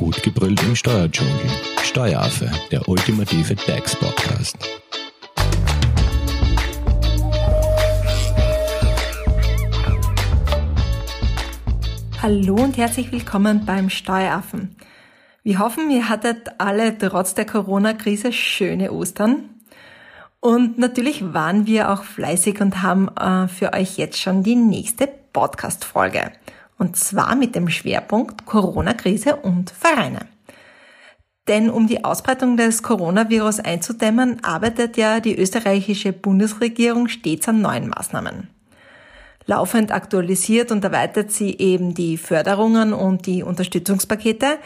Gut gebrüllt im Steuerdschungel. Steueraffe, der ultimative DAX-Podcast. Hallo und herzlich willkommen beim Steueraffen. Wir hoffen, ihr hattet alle trotz der Corona-Krise schöne Ostern. Und natürlich waren wir auch fleißig und haben äh, für euch jetzt schon die nächste Podcast-Folge. Und zwar mit dem Schwerpunkt Corona-Krise und Vereine. Denn um die Ausbreitung des Coronavirus einzudämmen, arbeitet ja die österreichische Bundesregierung stets an neuen Maßnahmen. Laufend aktualisiert und erweitert sie eben die Förderungen und die Unterstützungspakete,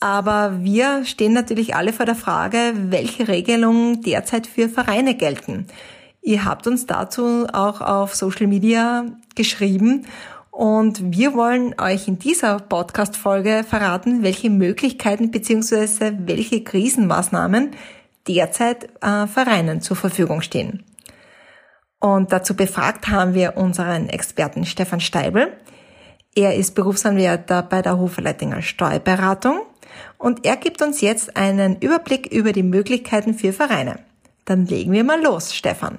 aber wir stehen natürlich alle vor der Frage, welche Regelungen derzeit für Vereine gelten. Ihr habt uns dazu auch auf Social Media geschrieben und wir wollen euch in dieser Podcast-Folge verraten, welche Möglichkeiten bzw. welche Krisenmaßnahmen derzeit äh, Vereinen zur Verfügung stehen. Und dazu befragt haben wir unseren Experten Stefan Steibel. Er ist Berufsanwärter bei der Hoferleitinger Steuerberatung und er gibt uns jetzt einen Überblick über die Möglichkeiten für Vereine. Dann legen wir mal los, Stefan.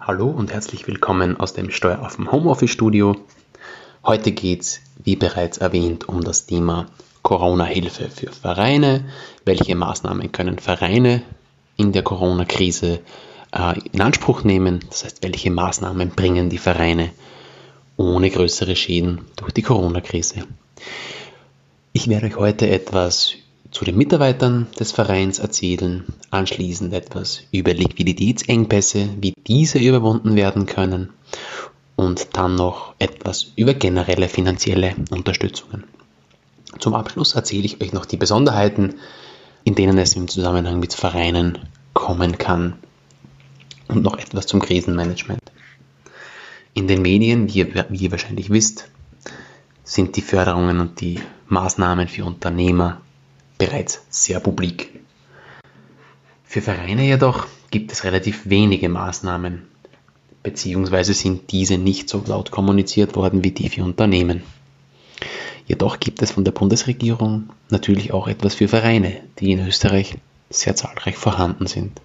Hallo und herzlich willkommen aus dem Steueraffen Homeoffice Studio. Heute geht es, wie bereits erwähnt, um das Thema Corona-Hilfe für Vereine. Welche Maßnahmen können Vereine in der Corona-Krise äh, in Anspruch nehmen? Das heißt, welche Maßnahmen bringen die Vereine ohne größere Schäden durch die Corona-Krise? Ich werde euch heute etwas zu den Mitarbeitern des Vereins erzählen, anschließend etwas über Liquiditätsengpässe, wie diese überwunden werden können und dann noch etwas über generelle finanzielle Unterstützungen. Zum Abschluss erzähle ich euch noch die Besonderheiten, in denen es im Zusammenhang mit Vereinen kommen kann und noch etwas zum Krisenmanagement. In den Medien, wie ihr, wie ihr wahrscheinlich wisst, sind die Förderungen und die Maßnahmen für Unternehmer bereits sehr publik. Für Vereine jedoch gibt es relativ wenige Maßnahmen, beziehungsweise sind diese nicht so laut kommuniziert worden wie die für Unternehmen. Jedoch gibt es von der Bundesregierung natürlich auch etwas für Vereine, die in Österreich sehr zahlreich vorhanden sind.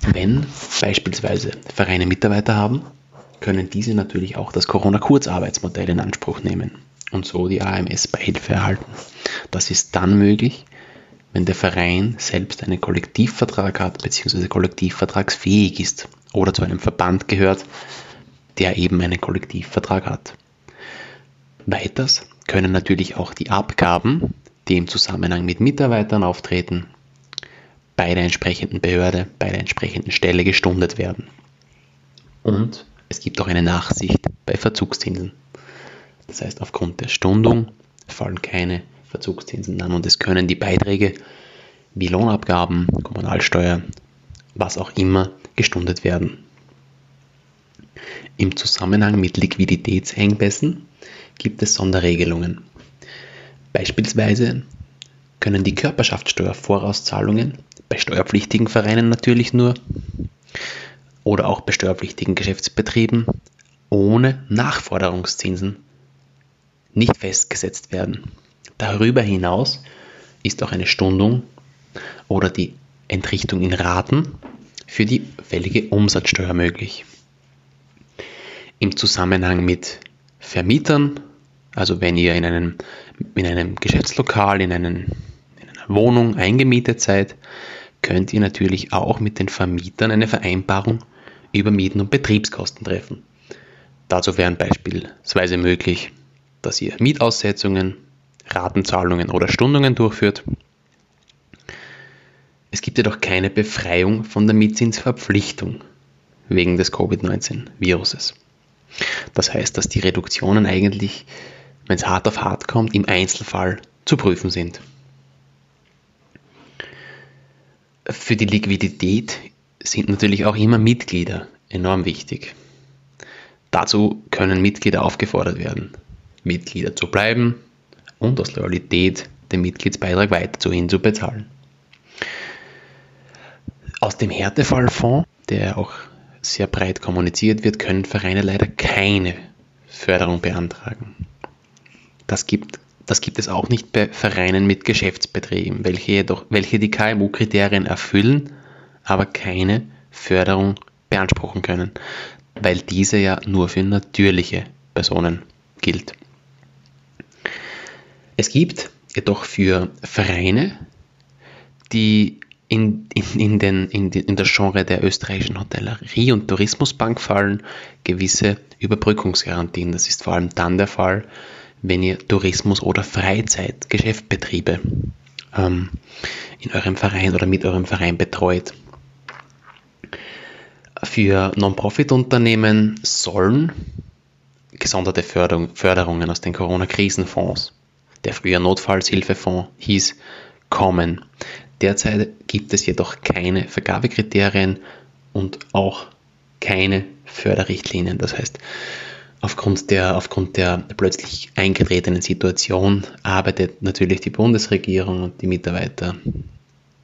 Wenn beispielsweise Vereine Mitarbeiter haben, können diese natürlich auch das Corona-Kurzarbeitsmodell in Anspruch nehmen und so die AMS-Beihilfe erhalten. Das ist dann möglich, wenn der Verein selbst einen Kollektivvertrag hat bzw. kollektivvertragsfähig ist oder zu einem Verband gehört, der eben einen Kollektivvertrag hat. Weiters können natürlich auch die Abgaben, die im Zusammenhang mit Mitarbeitern auftreten, bei der entsprechenden Behörde, bei der entsprechenden Stelle gestundet werden. Und es gibt auch eine Nachsicht bei Verzugszinsen. Das heißt, aufgrund der Stundung fallen keine Verzugszinsen an und es können die Beiträge wie Lohnabgaben, Kommunalsteuer, was auch immer gestundet werden. Im Zusammenhang mit Liquiditätsengpässen gibt es Sonderregelungen. Beispielsweise können die Körperschaftssteuervorauszahlungen bei steuerpflichtigen Vereinen natürlich nur oder auch bei steuerpflichtigen Geschäftsbetrieben ohne Nachforderungszinsen nicht festgesetzt werden. Darüber hinaus ist auch eine Stundung oder die Entrichtung in Raten für die fällige Umsatzsteuer möglich. Im Zusammenhang mit Vermietern, also wenn ihr in einem, in einem Geschäftslokal, in, einen, in einer Wohnung eingemietet seid, könnt ihr natürlich auch mit den Vermietern eine Vereinbarung über Mieten und Betriebskosten treffen. Dazu wären beispielsweise möglich, dass ihr Mietaussetzungen, Ratenzahlungen oder Stundungen durchführt. Es gibt jedoch keine Befreiung von der Mietzinsverpflichtung wegen des Covid-19-Viruses. Das heißt, dass die Reduktionen eigentlich, wenn es hart auf hart kommt, im Einzelfall zu prüfen sind. Für die Liquidität sind natürlich auch immer Mitglieder enorm wichtig. Dazu können Mitglieder aufgefordert werden, Mitglieder zu bleiben und aus Loyalität den Mitgliedsbeitrag weiterhin zu bezahlen. Aus dem Härtefallfonds, der auch sehr breit kommuniziert wird, können Vereine leider keine Förderung beantragen. Das gibt das gibt es auch nicht bei Vereinen mit Geschäftsbetrieben, welche jedoch, welche die KMU-Kriterien erfüllen, aber keine Förderung beanspruchen können, weil diese ja nur für natürliche Personen gilt. Es gibt jedoch für Vereine, die in, in, in, den, in, die, in das Genre der österreichischen Hotellerie und Tourismusbank fallen, gewisse Überbrückungsgarantien. Das ist vor allem dann der Fall, wenn ihr Tourismus- oder Freizeitgeschäftbetriebe ähm, in eurem Verein oder mit eurem Verein betreut. Für Non-Profit-Unternehmen sollen gesonderte Förderung, Förderungen aus den Corona-Krisenfonds, der früher Notfallshilfefonds hieß, kommen. Derzeit gibt es jedoch keine Vergabekriterien und auch keine Förderrichtlinien. Das heißt, Aufgrund der, aufgrund der plötzlich eingetretenen Situation arbeitet natürlich die Bundesregierung und die Mitarbeiter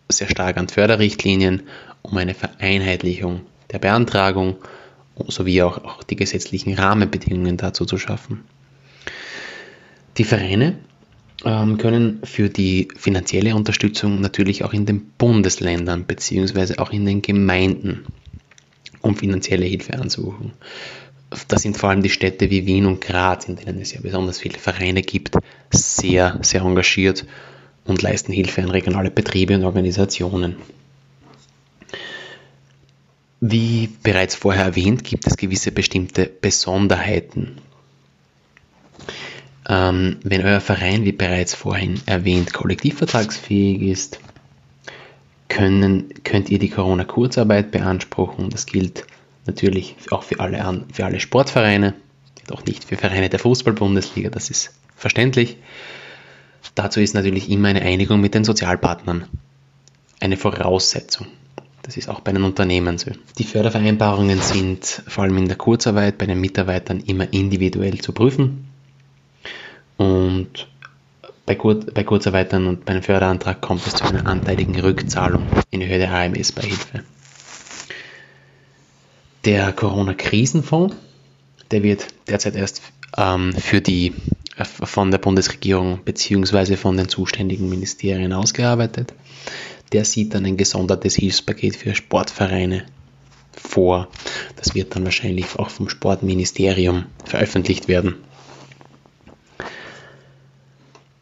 sehr stark an Förderrichtlinien, um eine Vereinheitlichung der Beantragung sowie auch, auch die gesetzlichen Rahmenbedingungen dazu zu schaffen. Die Vereine können für die finanzielle Unterstützung natürlich auch in den Bundesländern bzw. auch in den Gemeinden um finanzielle Hilfe ansuchen das sind vor allem die Städte wie Wien und Graz, in denen es ja besonders viele Vereine gibt, sehr, sehr engagiert und leisten Hilfe an regionale Betriebe und Organisationen. Wie bereits vorher erwähnt, gibt es gewisse bestimmte Besonderheiten. Ähm, wenn euer Verein, wie bereits vorhin erwähnt, kollektivvertragsfähig ist, können, könnt ihr die Corona-Kurzarbeit beanspruchen. Das gilt Natürlich auch für alle, für alle Sportvereine, doch nicht für Vereine der Fußball-Bundesliga, das ist verständlich. Dazu ist natürlich immer eine Einigung mit den Sozialpartnern eine Voraussetzung. Das ist auch bei den Unternehmen so. Die Fördervereinbarungen sind vor allem in der Kurzarbeit bei den Mitarbeitern immer individuell zu prüfen. Und bei, Kur bei Kurzarbeitern und bei einem Förderantrag kommt es zu einer anteiligen Rückzahlung in Höhe der AMS-Beihilfe. Der Corona-Krisenfonds, der wird derzeit erst ähm, für die äh, von der Bundesregierung bzw. von den zuständigen Ministerien ausgearbeitet. Der sieht dann ein gesondertes Hilfspaket für Sportvereine vor. Das wird dann wahrscheinlich auch vom Sportministerium veröffentlicht werden.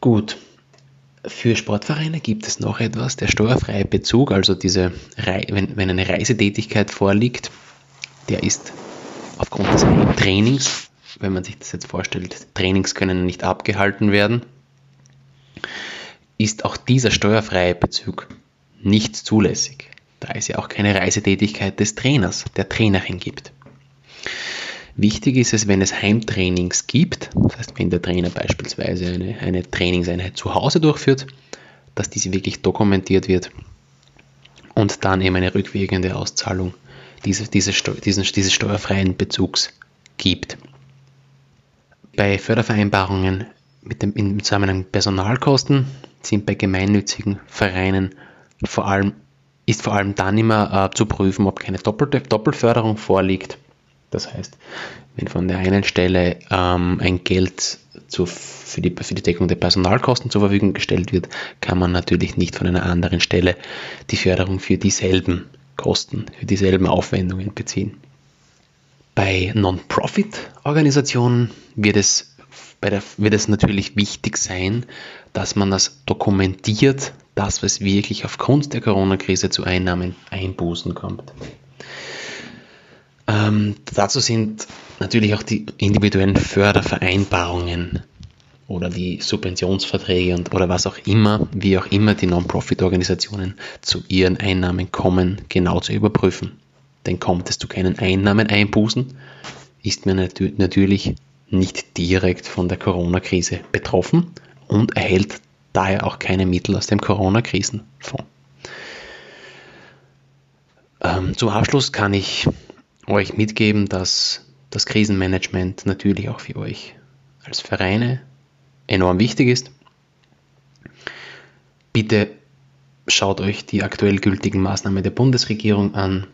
Gut. Für Sportvereine gibt es noch etwas, der steuerfreie Bezug, also diese, wenn, wenn eine Reisetätigkeit vorliegt, der ist aufgrund des Trainings, wenn man sich das jetzt vorstellt, Trainings können nicht abgehalten werden, ist auch dieser steuerfreie Bezug nicht zulässig, da es ja auch keine Reisetätigkeit des Trainers, der Trainerin gibt. Wichtig ist es, wenn es Heimtrainings gibt, das heißt, wenn der Trainer beispielsweise eine, eine Trainingseinheit zu Hause durchführt, dass diese wirklich dokumentiert wird und dann eben eine rückwirkende Auszahlung diese, diese, diesen, dieses steuerfreien Bezugs gibt. Bei Fördervereinbarungen mit dem im Zusammenhang Personalkosten sind bei gemeinnützigen Vereinen vor allem, ist vor allem dann immer äh, zu prüfen, ob keine doppelte, Doppelförderung vorliegt. Das heißt, wenn von der einen Stelle ähm, ein Geld zu, für, die, für die Deckung der Personalkosten zur Verfügung gestellt wird, kann man natürlich nicht von einer anderen Stelle die Förderung für dieselben Kosten für dieselben Aufwendungen beziehen. Bei Non-Profit-Organisationen wird es, wird es natürlich wichtig sein, dass man das dokumentiert, das, was wirklich aufgrund der Corona-Krise zu Einnahmen einbußen kommt. Ähm, dazu sind natürlich auch die individuellen Fördervereinbarungen oder die Subventionsverträge und, oder was auch immer, wie auch immer die Non-Profit-Organisationen zu ihren Einnahmen kommen, genau zu überprüfen. Denn kommt es zu keinen Einnahmen einbußen, ist man natür natürlich nicht direkt von der Corona-Krise betroffen und erhält daher auch keine Mittel aus dem Corona-Krisenfonds. Ähm, zum Abschluss kann ich euch mitgeben, dass das Krisenmanagement natürlich auch für euch als Vereine enorm wichtig ist. Bitte schaut euch die aktuell gültigen Maßnahmen der Bundesregierung an.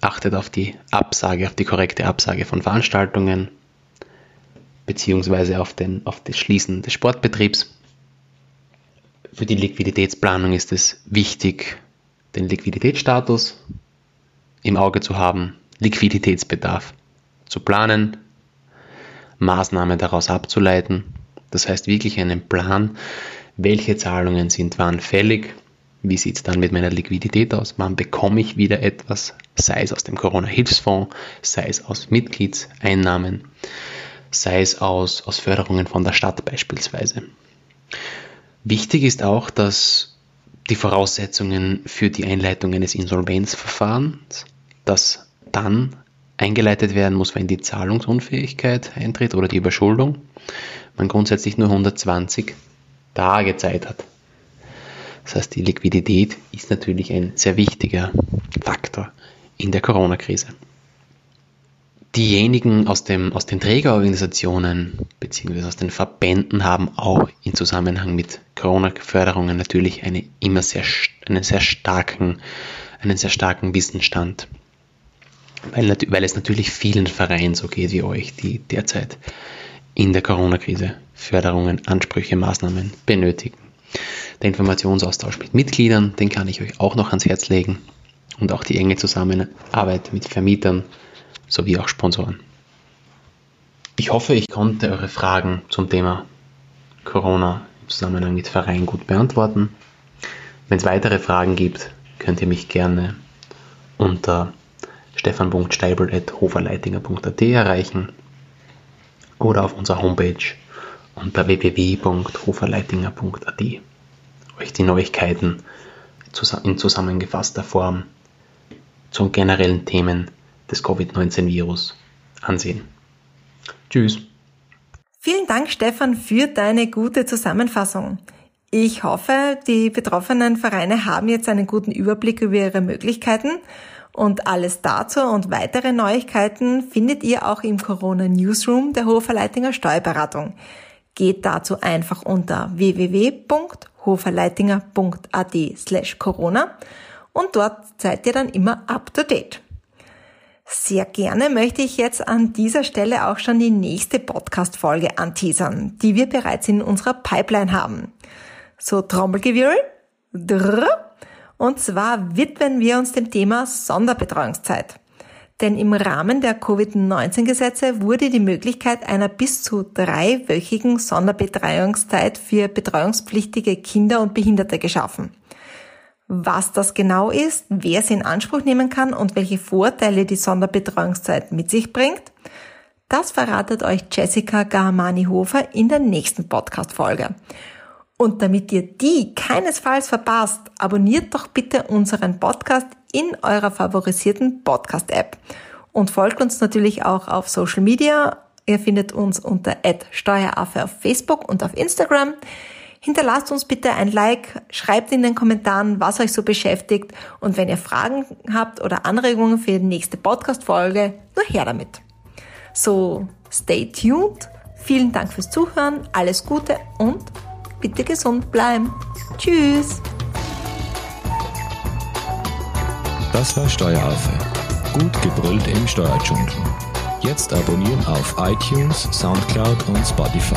Achtet auf die Absage, auf die korrekte Absage von Veranstaltungen. beziehungsweise auf, den, auf das Schließen des Sportbetriebs. Für die Liquiditätsplanung ist es wichtig, den Liquiditätsstatus im Auge zu haben, Liquiditätsbedarf zu planen, Maßnahmen daraus abzuleiten. Das heißt wirklich einen Plan, welche Zahlungen sind wann fällig, wie sieht es dann mit meiner Liquidität aus, wann bekomme ich wieder etwas, sei es aus dem Corona-Hilfsfonds, sei es aus Mitgliedseinnahmen, sei es aus, aus Förderungen von der Stadt beispielsweise. Wichtig ist auch, dass die Voraussetzungen für die Einleitung eines Insolvenzverfahrens, das dann eingeleitet werden muss, wenn die Zahlungsunfähigkeit eintritt oder die Überschuldung, man grundsätzlich nur 120 Tage Zeit hat. Das heißt, die Liquidität ist natürlich ein sehr wichtiger Faktor in der Corona-Krise diejenigen aus, dem, aus den Trägerorganisationen bzw. aus den Verbänden haben auch in Zusammenhang mit Corona-Förderungen natürlich eine immer sehr, einen sehr starken, einen sehr starken Wissensstand. Weil, weil es natürlich vielen Vereinen so geht wie euch, die derzeit in der Corona-Krise Förderungen, Ansprüche, Maßnahmen benötigen. Der Informationsaustausch mit Mitgliedern, den kann ich euch auch noch ans Herz legen. Und auch die enge Zusammenarbeit mit Vermietern, sowie auch Sponsoren. Ich hoffe, ich konnte eure Fragen zum Thema Corona Zusammenhang mit Verein gut beantworten. Wenn es weitere Fragen gibt, könnt ihr mich gerne unter stefan.steibel.hoferleitinger.at erreichen oder auf unserer Homepage unter www.hoferleitinger.at euch die Neuigkeiten in zusammengefasster Form zu generellen Themen des Covid-19-Virus ansehen. Tschüss. Vielen Dank, Stefan, für deine gute Zusammenfassung. Ich hoffe, die betroffenen Vereine haben jetzt einen guten Überblick über ihre Möglichkeiten und alles dazu und weitere Neuigkeiten findet ihr auch im Corona Newsroom der Hoferleitinger Steuerberatung. Geht dazu einfach unter www.hoferleitinger.at slash Corona und dort seid ihr dann immer up to date. Sehr gerne möchte ich jetzt an dieser Stelle auch schon die nächste Podcast-Folge anteasern, die wir bereits in unserer Pipeline haben. So Trommelgewirr. Und zwar widmen wir uns dem Thema Sonderbetreuungszeit. Denn im Rahmen der Covid-19-Gesetze wurde die Möglichkeit einer bis zu dreiwöchigen Sonderbetreuungszeit für betreuungspflichtige Kinder und Behinderte geschaffen. Was das genau ist, wer sie in Anspruch nehmen kann und welche Vorteile die Sonderbetreuungszeit mit sich bringt, das verratet euch Jessica Gahamani-Hofer in der nächsten Podcast-Folge. Und damit ihr die keinesfalls verpasst, abonniert doch bitte unseren Podcast in eurer favorisierten Podcast-App und folgt uns natürlich auch auf Social Media. Ihr findet uns unter @steueraffe auf Facebook und auf Instagram. Hinterlasst uns bitte ein Like, schreibt in den Kommentaren, was euch so beschäftigt und wenn ihr Fragen habt oder Anregungen für die nächste Podcast-Folge, nur her damit. So, stay tuned. Vielen Dank fürs Zuhören, alles Gute und bitte gesund bleiben. Tschüss. Das war Steueraffe. Gut gebrüllt im Steuerdschungel. Jetzt abonnieren auf iTunes, Soundcloud und Spotify.